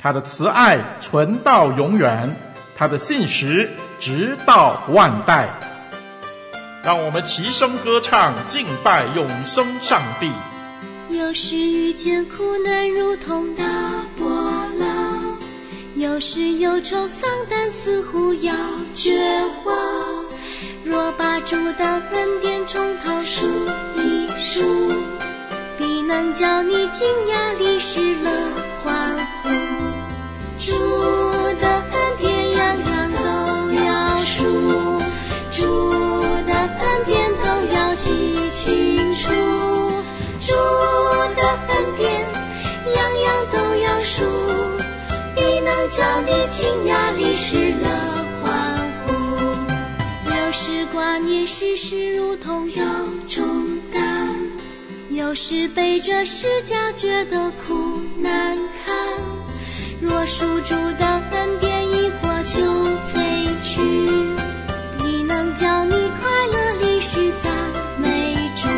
他的慈爱存到永远，他的信实直到万代。让我们齐声歌唱，敬拜永生上帝。有时遇见苦难如同大波浪，有时忧愁丧胆似乎要绝望。若把主的恩典从头数一数，必能叫你惊讶离世乐欢呼。主的恩典样样都要数，主的恩典都要记清楚，主的恩典样样都要数，必能叫你惊讶历史的欢呼。有时挂念世事如同有重担，有时背着十架觉得苦难堪。若属主的恩典一过就飞去，必能叫你快乐离世赞美主。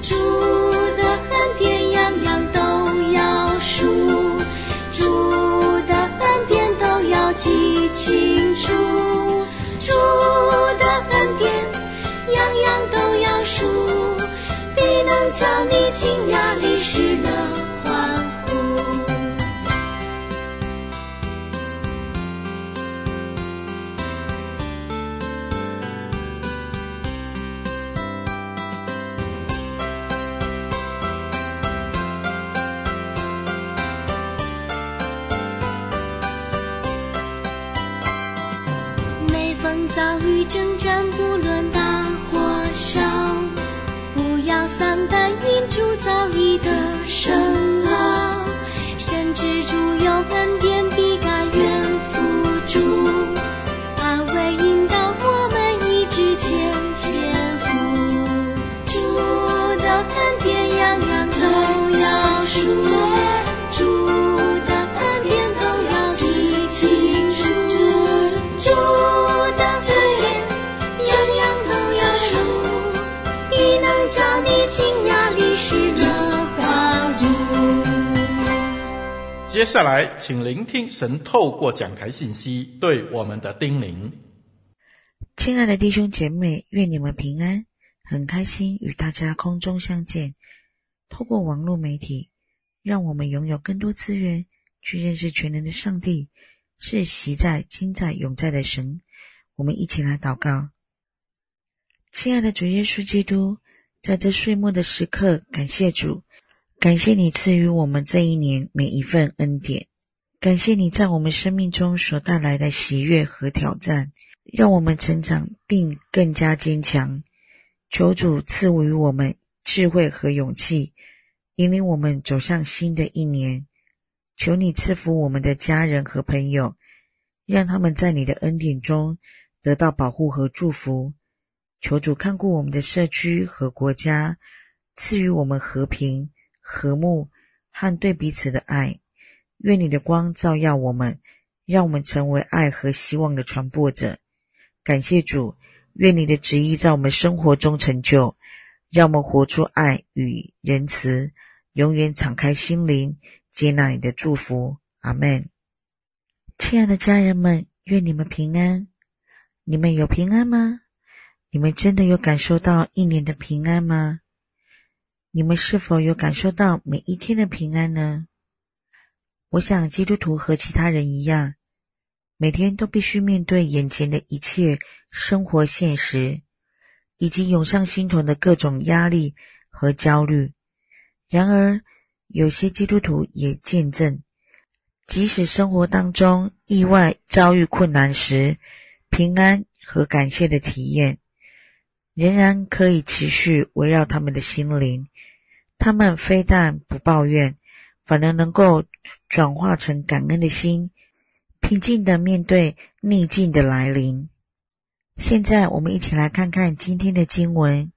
主的恩典样样都要数，主的恩典都要记清楚。主的恩典样样都要数，必能叫你惊讶离世乐。遭遇征战，不论大或小，不要丧胆，因主早已得胜了，接下来，请聆听神透过讲台信息对我们的叮咛。亲爱的弟兄姐妹，愿你们平安，很开心与大家空中相见。透过网络媒体，让我们拥有更多资源去认识全能的上帝，是昔在、今在、永在的神。我们一起来祷告。亲爱的主耶稣基督，在这岁末的时刻，感谢主。感谢你赐予我们这一年每一份恩典，感谢你在我们生命中所带来的喜悦和挑战，让我们成长并更加坚强。求主赐予我们智慧和勇气，引领我们走向新的一年。求你赐福我们的家人和朋友，让他们在你的恩典中得到保护和祝福。求主看顾我们的社区和国家，赐予我们和平。和睦和对彼此的爱，愿你的光照耀我们，让我们成为爱和希望的传播者。感谢主，愿你的旨意在我们生活中成就，让我们活出爱与仁慈，永远敞开心灵，接纳你的祝福。阿门。亲爱的家人们，愿你们平安。你们有平安吗？你们真的有感受到一年的平安吗？你们是否有感受到每一天的平安呢？我想基督徒和其他人一样，每天都必须面对眼前的一切生活现实，以及涌上心头的各种压力和焦虑。然而，有些基督徒也见证，即使生活当中意外遭遇困难时，平安和感谢的体验仍然可以持续围绕他们的心灵。他们非但不抱怨，反而能够转化成感恩的心，平静的面对逆境的来临。现在，我们一起来看看今天的经文：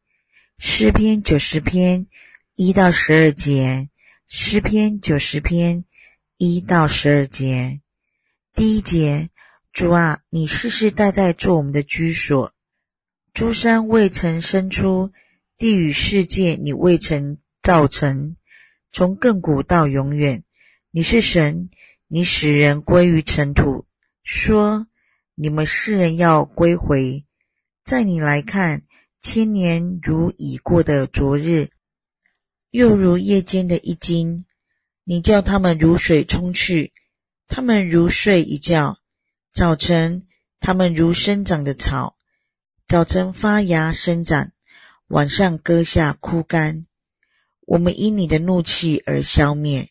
诗篇九十篇一到十二节。诗篇九十篇一到十二节，第一节：主啊，你世世代代做我们的居所，诸山未曾生出，地与世界你未曾造成，从亘古到永远，你是神，你使人归于尘土，说你们世人要归回，在你来看，千年如已过的昨日。又如夜间的一更，你叫他们如水冲去，他们如睡一觉。早晨，他们如生长的草，早晨发芽生长，晚上割下枯干。我们因你的怒气而消灭，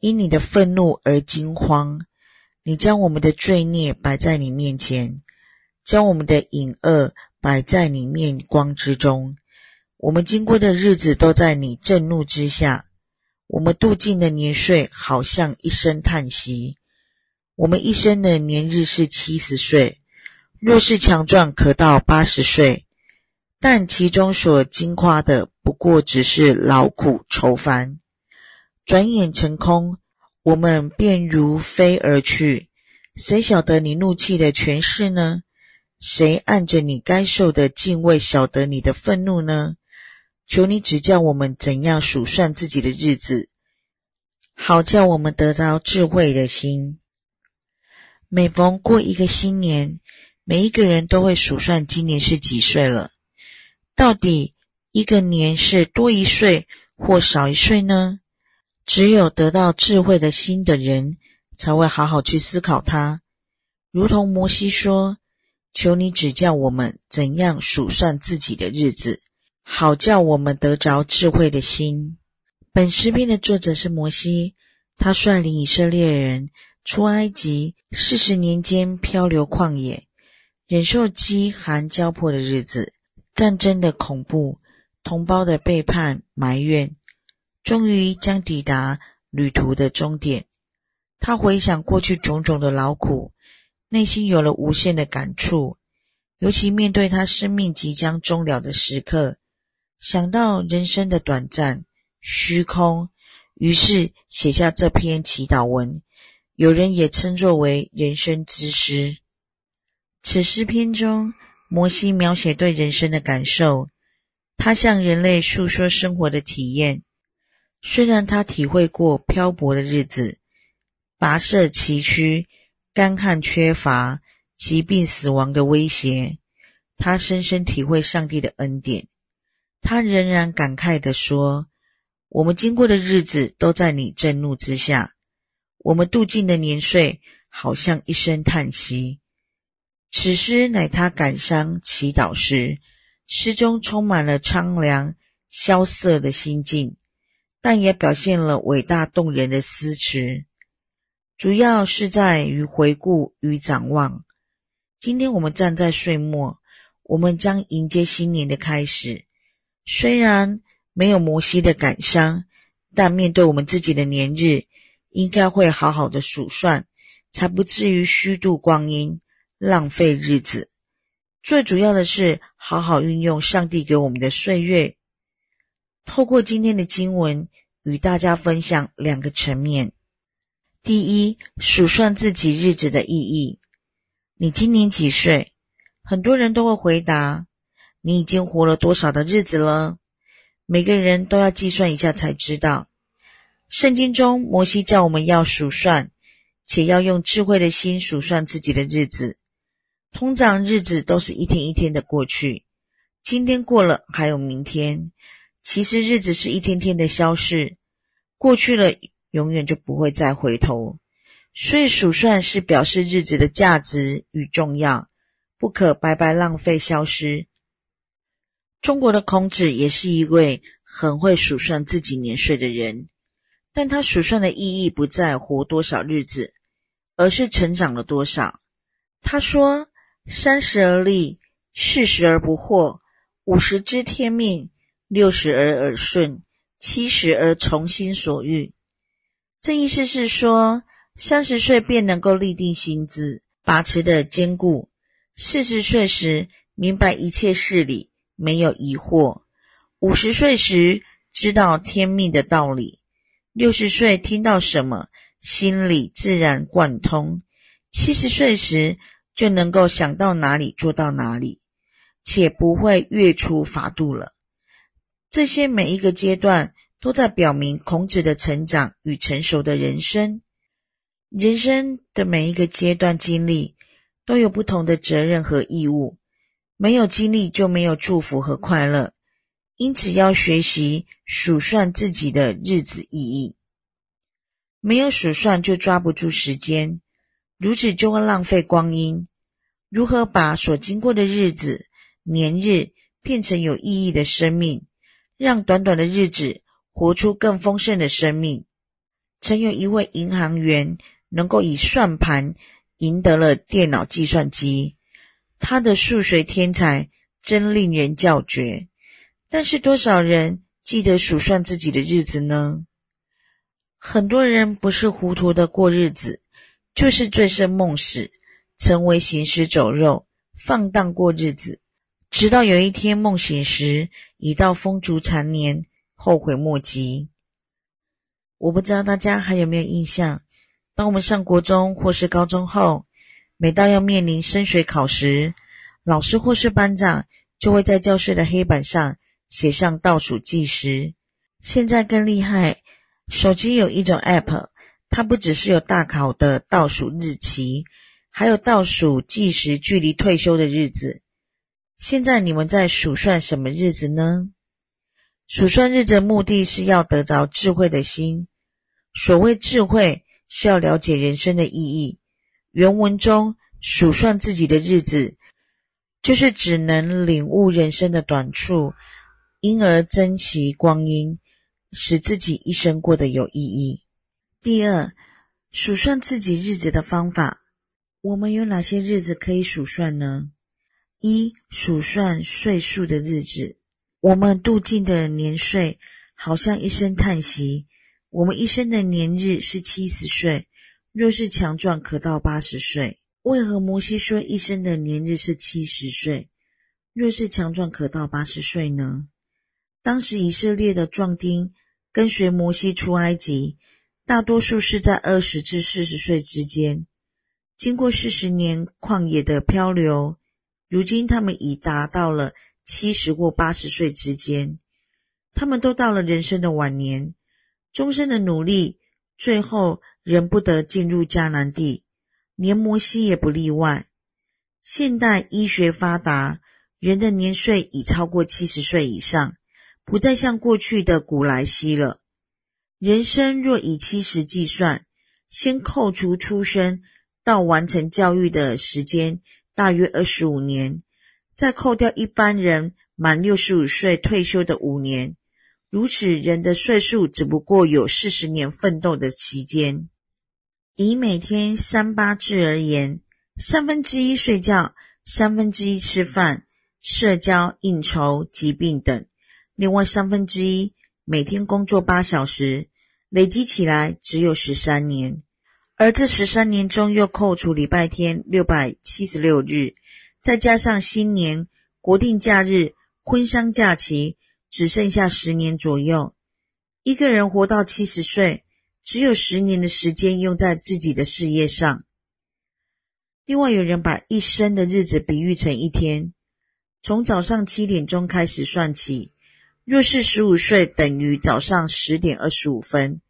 因你的愤怒而惊慌。你将我们的罪孽摆在你面前，将我们的隐恶摆在你面光之中。我们经过的日子都在你震怒之下，我们度尽的年岁好像一声叹息。我们一生的年日是七十岁，若是强壮，可到八十岁，但其中所经夸的不过只是劳苦愁烦，转眼成空，我们便如飞而去。谁晓得你怒气的权势呢？谁按着你该受的敬畏晓得你的愤怒呢？求你指教我们怎样数算自己的日子，好叫我们得着智慧的心。每逢过一个新年，每一个人都会数算今年是几岁了。到底一个年是多一岁或少一岁呢？只有得到智慧的心的人，才会好好去思考它。如同摩西说：“求你指教我们怎样数算自己的日子。”好叫我们得着智慧的心。本诗篇的作者是摩西，他率领以色列人出埃及四十年间漂流旷野，忍受饥寒交迫的日子、战争的恐怖、同胞的背叛埋怨，终于将抵达旅途的终点。他回想过去种种的劳苦，内心有了无限的感触，尤其面对他生命即将终了的时刻。想到人生的短暂、虚空，于是写下这篇祈祷文。有人也称作为人生之诗。此诗篇中，摩西描写对人生的感受，他向人类诉说生活的体验。虽然他体会过漂泊的日子、跋涉崎岖、干旱缺乏、疾病死亡的威胁，他深深体会上帝的恩典。他仍然感慨地说：“我们经过的日子都在你震怒之下，我们度尽的年岁好像一声叹息。”此诗乃他感伤祈祷时，诗中充满了苍凉萧瑟的心境，但也表现了伟大动人的诗词，主要是在于回顾与展望。今天我们站在岁末，我们将迎接新年的开始。虽然没有摩西的感伤，但面对我们自己的年日，应该会好好的数算，才不至于虚度光阴、浪费日子。最主要的是，好好运用上帝给我们的岁月。透过今天的经文，与大家分享两个层面：第一，数算自己日子的意义。你今年几岁？很多人都会回答。你已经活了多少的日子了？每个人都要计算一下才知道。圣经中，摩西叫我们要数算，且要用智慧的心数算自己的日子。通常日子都是一天一天的过去，今天过了，还有明天。其实日子是一天天的消逝，过去了，永远就不会再回头。所以数算是表示日子的价值与重要，不可白白浪费消失。中国的孔子也是一位很会数算自己年岁的人，但他数算的意义不在活多少日子，而是成长了多少。他说：“三十而立，四十而不惑，五十知天命，六十而耳顺，七十而从心所欲。”这意思是说，三十岁便能够立定心志，把持得坚固；四十岁时明白一切事理，没有疑惑；五十岁时知道天命的道理；六十岁听到什么，心里自然贯通；七十岁时就能够想到哪里做到哪里，且不会越出法度了。这些每一个阶段。都在表明孔子的成长与成熟的人生。人生的每一个阶段经历，都有不同的责任和义务。没有经历就没有祝福和快乐，因此要学习数算自己的日子意义。没有数算就抓不住时间，如此就会浪费光阴。如何把所经过的日子、年日变成有意义的生命，让短短的日子，活出更丰盛的生命。曾有一位银行员能够以算盘赢得了电脑计算机，他的数学天才真令人叫绝。但是多少人记得数算自己的日子呢？很多人不是糊涂的过日子，就是醉生梦死，成为行尸走肉，放荡过日子，直到有一天梦醒时，已到风烛残年。后悔莫及。我不知道大家还有没有印象，当我们上国中或是高中后，每到要面临升学考时，老师或是班长就会在教室的黑板上写上倒数计时。现在更厉害，手机有一种 App，它不只是有大考的倒数日期，还有倒数计时距离退休的日子。现在你们在数算什么日子呢？数算日子的目的是要得着智慧的心。所谓智慧，是要了解人生的意义。原文中数算自己的日子，就是只能领悟人生的短处，因而珍惜光阴，使自己一生过得有意义。第二，数算自己日子的方法，我们有哪些日子可以数算呢？一、数算岁数的日子。我们度尽的年岁，好像一声叹息。我们一生的年日是七十岁，若是强壮，可到八十岁。为何摩西说一生的年日是七十岁，若是强壮，可到八十岁呢？当时以色列的壮丁跟随摩西出埃及，大多数是在二十至四十岁之间。经过四十年旷野的漂流，如今他们已达到了。七十或八十岁之间，他们都到了人生的晚年，终身的努力，最后仍不得进入迦南地，连摩西也不例外。现代医学发达，人的年岁已超过七十岁以上，不再像过去的古莱西了。人生若以七十计算，先扣除出生到完成教育的时间，大约二十五年。再扣掉一般人满六十五岁退休的五年，如此人的岁数只不过有四十年奋斗的期间。以每天三八制而言，三分之一睡觉，三分之一吃饭、社交、应酬、疾病等，另外三分之一每天工作八小时，累积起来只有十三年。而这十三年中又扣除礼拜天六百七十六日。再加上新年、国定假日、婚丧假期，只剩下十年左右。一个人活到七十岁，只有十年的时间用在自己的事业上。另外，有人把一生的日子比喻成一天，从早上七点钟开始算起。若是十五岁，等于早上十点二十五分；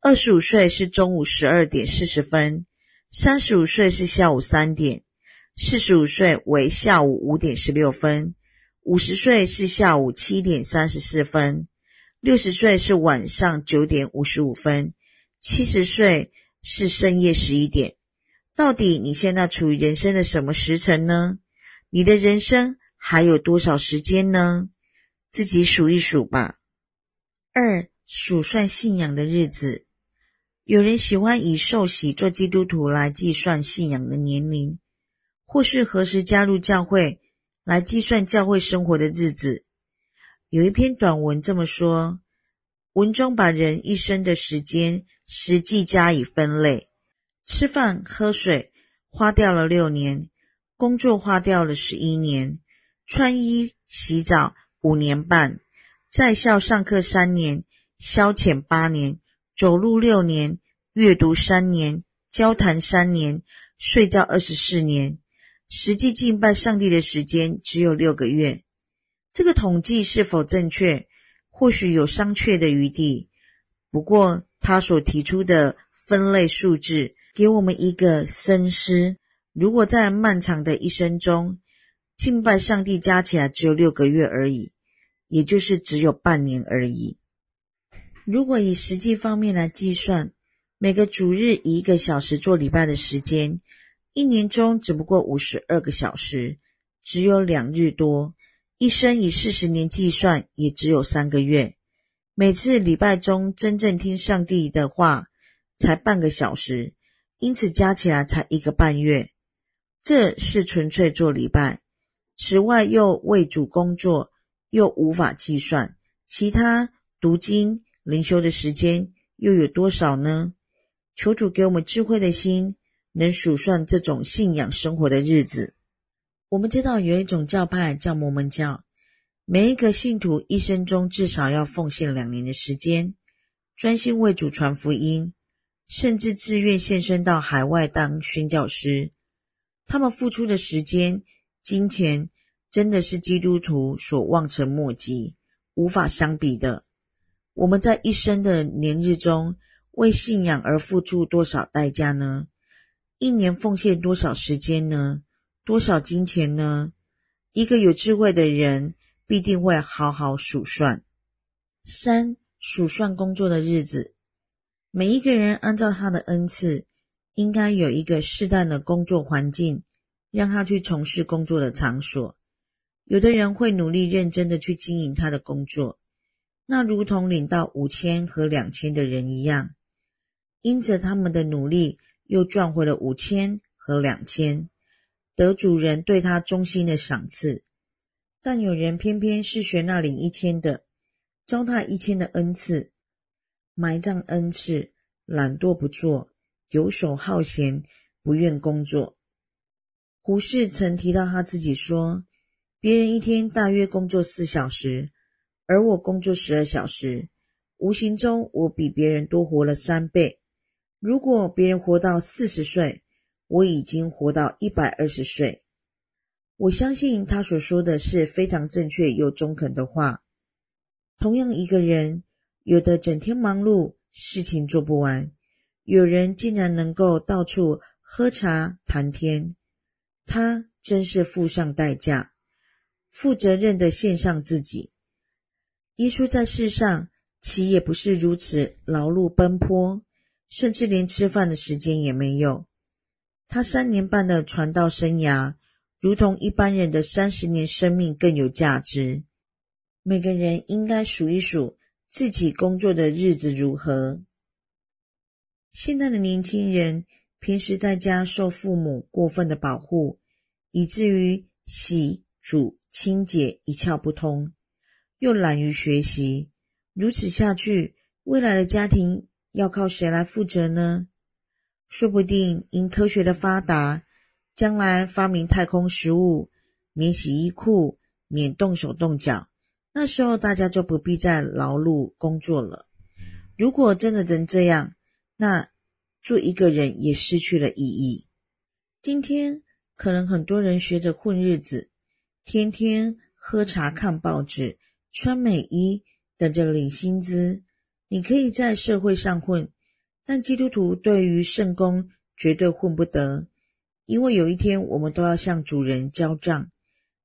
二十五岁是中午十二点四十分；三十五岁是下午三点。四十五岁为下午五点十六分，五十岁是下午七点三十四分，六十岁是晚上九点五十五分，七十岁是深夜十一点。到底你现在处于人生的什么时辰呢？你的人生还有多少时间呢？自己数一数吧。二、数算信仰的日子。有人喜欢以受洗做基督徒来计算信仰的年龄，或是何时加入教会来计算教会生活的日子。有一篇短文这么说：文中把人一生的时间实际加以分类。吃饭喝水花掉了六年，工作花掉了十一年，穿衣洗澡五年半，在校上课三年，消遣八年，走路六年，阅读三年，交谈三年，睡觉二十四年，实际敬拜上帝的时间只有六个月。这个统计是否正确？或许有商榷的余地。不过他所提出的分类数字。给我们一个深思：如果在漫长的一生中，敬拜上帝加起来只有六个月而已，也就是只有半年而已。如果以实际方面来计算，每个主日以一个小时做礼拜的时间，一年中只不过五十二个小时，只有两日多；一生以四十年计算，也只有三个月。每次礼拜中真正听上帝的话，才半个小时。因此加起来才一个半月，这是纯粹做礼拜。此外又为主工作，又无法计算。其他读经、灵修的时间又有多少呢？求主给我们智慧的心，能数算这种信仰生活的日子。我们知道有一种教派叫摩门教，每一个信徒一生中至少要奉献两年的时间，专心为主传福音。甚至自愿献身到海外当宣教师，他们付出的时间、金钱，真的是基督徒所望尘莫及、无法相比的。我们在一生的年日中，为信仰而付出多少代价呢？一年奉献多少时间呢？多少金钱呢？一个有智慧的人必定会好好数算。三、数算工作的日子。每一个人按照他的恩赐，应该有一个适当的工作环境，让他去从事工作的场所。有的人会努力认真的去经营他的工作，那如同领到五千和两千的人一样，因着他们的努力，又赚回了五千和两千，得主人对他衷心的赏赐。但有人偏偏是学那领一千的，糟蹋一千的恩赐。埋葬恩赐，懒惰不做，游手好闲，不愿工作。胡适曾提到他自己说：“别人一天大约工作四小时，而我工作十二小时，无形中我比别人多活了三倍。如果别人活到四十岁，我已经活到一百二十岁。”我相信他所说的是非常正确又中肯的话。同样一个人。有的整天忙碌，事情做不完；有人竟然能够到处喝茶谈天，他真是付上代价，负责任的献上自己。耶稣在世上岂也不是如此劳碌奔波，甚至连吃饭的时间也没有。他三年半的传道生涯，如同一般人的三十年生命更有价值。每个人应该数一数。自己工作的日子如何？现在的年轻人平时在家受父母过分的保护，以至于洗、煮、清洁一窍不通，又懒于学习。如此下去，未来的家庭要靠谁来负责呢？说不定因科学的发达，将来发明太空食物，免洗衣裤，免动手动脚。那时候大家就不必再劳碌工作了。如果真的能这样，那做一个人也失去了意义。今天可能很多人学着混日子，天天喝茶看报纸，穿美衣，等着领薪资。你可以在社会上混，但基督徒对于圣工绝对混不得，因为有一天我们都要向主人交账。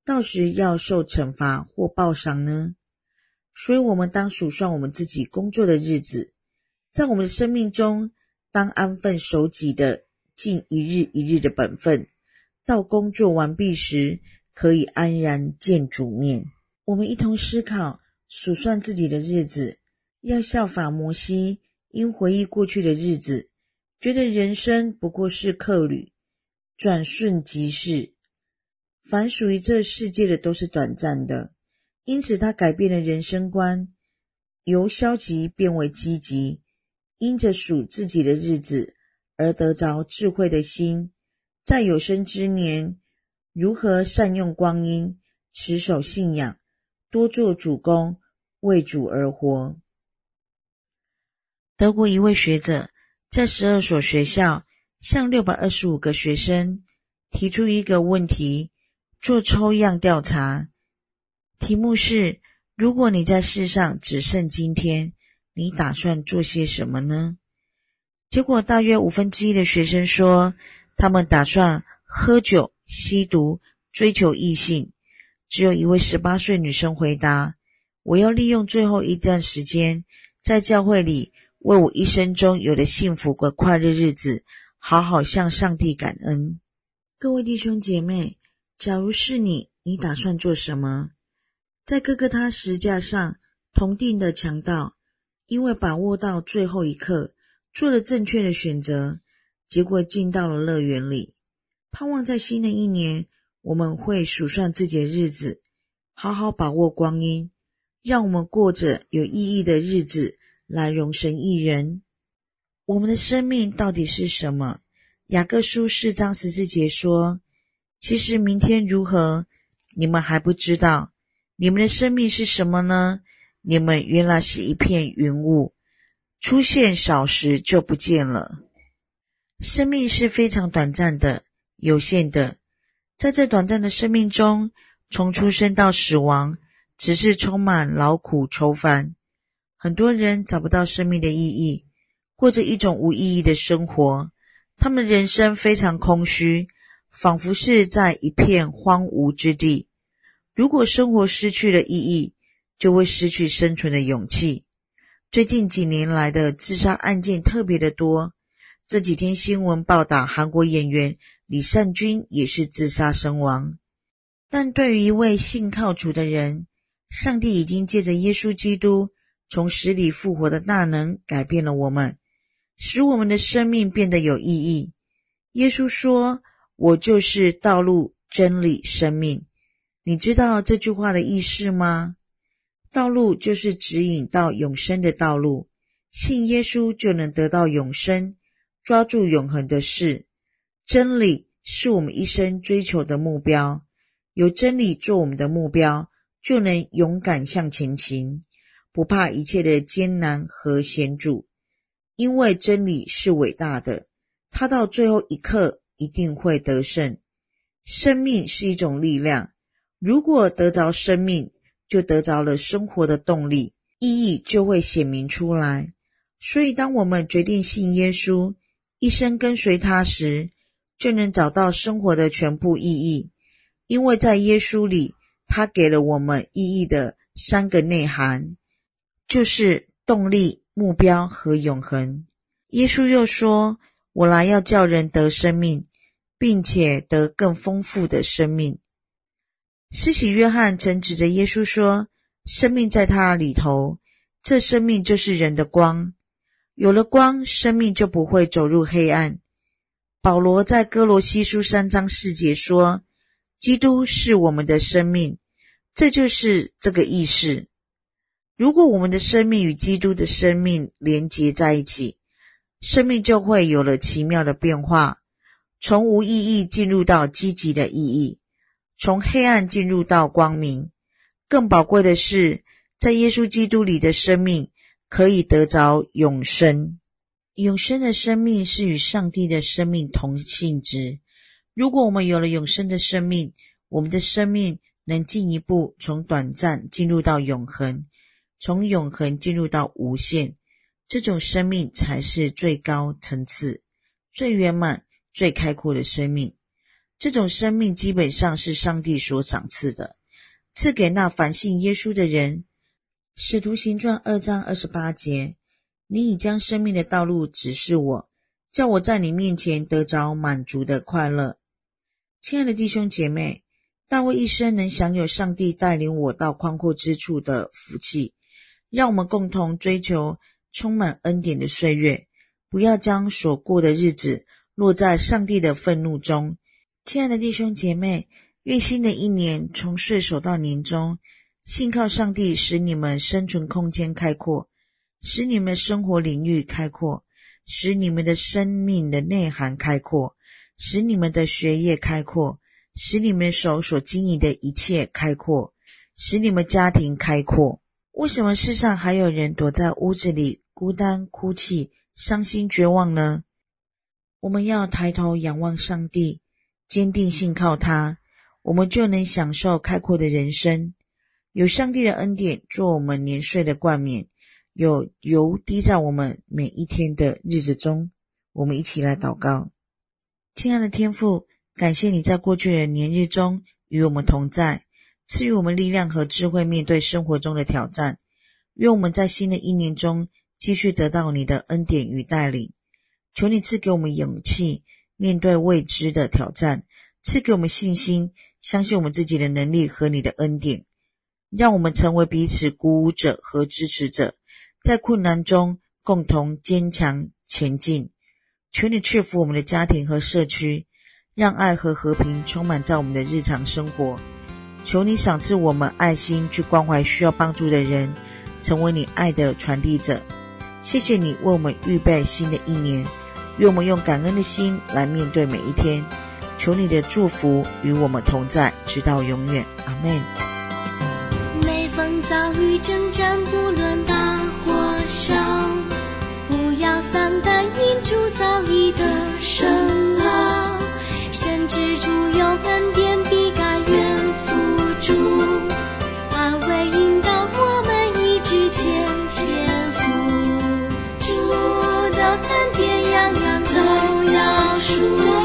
到时要受惩罚或报赏呢？所以，我们当数算我们自己工作的日子，在我们的生命中，当安分守己的尽一日一日的本分，到工作完毕时，可以安然见主面。我们一同思考，数算自己的日子，要效法摩西，因回忆过去的日子，觉得人生不过是客旅，转瞬即逝。凡属于这世界的都是短暂的，因此他改变了人生观，由消极变为积极，因着数自己的日子而得着智慧的心，在有生之年如何善用光阴，持守信仰，多做主工，为主而活。德国一位学者在十二所学校向六百二十五个学生提出一个问题。做抽样调查，题目是：如果你在世上只剩今天，你打算做些什么呢？结果大约五分之一的学生说，他们打算喝酒、吸毒、追求异性。只有一位十八岁女生回答：“我要利用最后一段时间，在教会里为我一生中有的幸福和快乐日子，好好向上帝感恩。”各位弟兄姐妹。假如是你，你打算做什么？在哥哥他十架上同定的强盗，因为把握到最后一刻，做了正确的选择，结果进到了乐园里。盼望在新的一年，我们会数算自己的日子，好好把握光阴，让我们过着有意义的日子，来荣神一人。我们的生命到底是什么？雅各书四章十四节说。其实明天如何，你们还不知道。你们的生命是什么呢？你们原来是一片云雾，出现少时就不见了。生命是非常短暂的、有限的。在这短暂的生命中，从出生到死亡，只是充满劳苦愁烦。很多人找不到生命的意义，过着一种无意义的生活。他们人生非常空虚。仿佛是在一片荒芜之地。如果生活失去了意义，就会失去生存的勇气。最近几年来的自杀案件特别的多。这几天新闻报道，韩国演员李善均也是自杀身亡。但对于一位信靠主的人，上帝已经借着耶稣基督从死里复活的大能，改变了我们，使我们的生命变得有意义。耶稣说。我就是道路、真理、生命。你知道这句话的意思吗？道路就是指引到永生的道路，信耶稣就能得到永生，抓住永恒的事。真理是我们一生追求的目标，有真理做我们的目标，就能勇敢向前行，不怕一切的艰难和险阻，因为真理是伟大的，它到最后一刻。一定会得胜。生命是一种力量，如果得着生命，就得着了生活的动力，意义就会显明出来。所以，当我们决定信耶稣，一生跟随他时，就能找到生活的全部意义。因为在耶稣里，他给了我们意义的三个内涵，就是动力、目标和永恒。耶稣又说。我来要叫人得生命，并且得更丰富的生命。施洗约翰曾指着耶稣说：“生命在他里头，这生命就是人的光。有了光，生命就不会走入黑暗。”保罗在哥罗西书三章四节说：“基督是我们的生命。”这就是这个意思。如果我们的生命与基督的生命连结在一起，生命就会有了奇妙的变化，从无意义进入到积极的意义，从黑暗进入到光明。更宝贵的是，在耶稣基督里的生命可以得着永生。永生的生命是与上帝的生命同性质。如果我们有了永生的生命，我们的生命能进一步从短暂进入到永恒，从永恒进入到无限。这种生命才是最高层次、最圆满、最开阔的生命。这种生命基本上是上帝所赏赐的，赐给那凡信耶稣的人。使徒行传二章二十八节：你已将生命的道路指示我，叫我在你面前得着满足的快乐。亲爱的弟兄姐妹，大卫一生能享有上帝带领我到宽阔之处的福气，让我们共同追求充满恩典的岁月，不要将所过的日子落在上帝的愤怒中。亲爱的弟兄姐妹，愿新的一年从岁首到年终，信靠上帝，使你们生存空间开阔，使你们生活领域开阔，使你们的生命的内涵开阔。使你们的学业开阔，使你们手所经营的一切开阔，使你们家庭开阔。为什么世上还有人躲在屋子里孤单哭泣、伤心绝望呢？我们要抬头仰望上帝，坚定信靠他，我们就能享受开阔的人生。有上帝的恩典做我们年岁的冠冕，有油滴在我们每一天的日子中。我们一起来祷告。亲爱的天父，感谢你在过去的年日中与我们同在，赐予我们力量和智慧面对生活中的挑战。愿我们在新的一年中继续得到你的恩典与带领。求你赐给我们勇气，面对未知的挑战；赐给我们信心，相信我们自己的能力和你的恩典。让我们成为彼此鼓舞者和支持者，在困难中共同坚强前进。求你赐福我们的家庭和社区，让爱和和平充满在我们的日常生活。求你赏赐我们爱心去关怀需要帮助的人，成为你爱的传递者。谢谢你为我们预备新的一年，愿我们用感恩的心来面对每一天。求你的祝福与我们同在，直到永远。阿门。遭遇征战，不论大或小。不要丧胆，因主早已得胜了，神之主有恩典，必甘愿付主，安慰引导我们一直前天赋，主的恩典样样都要数。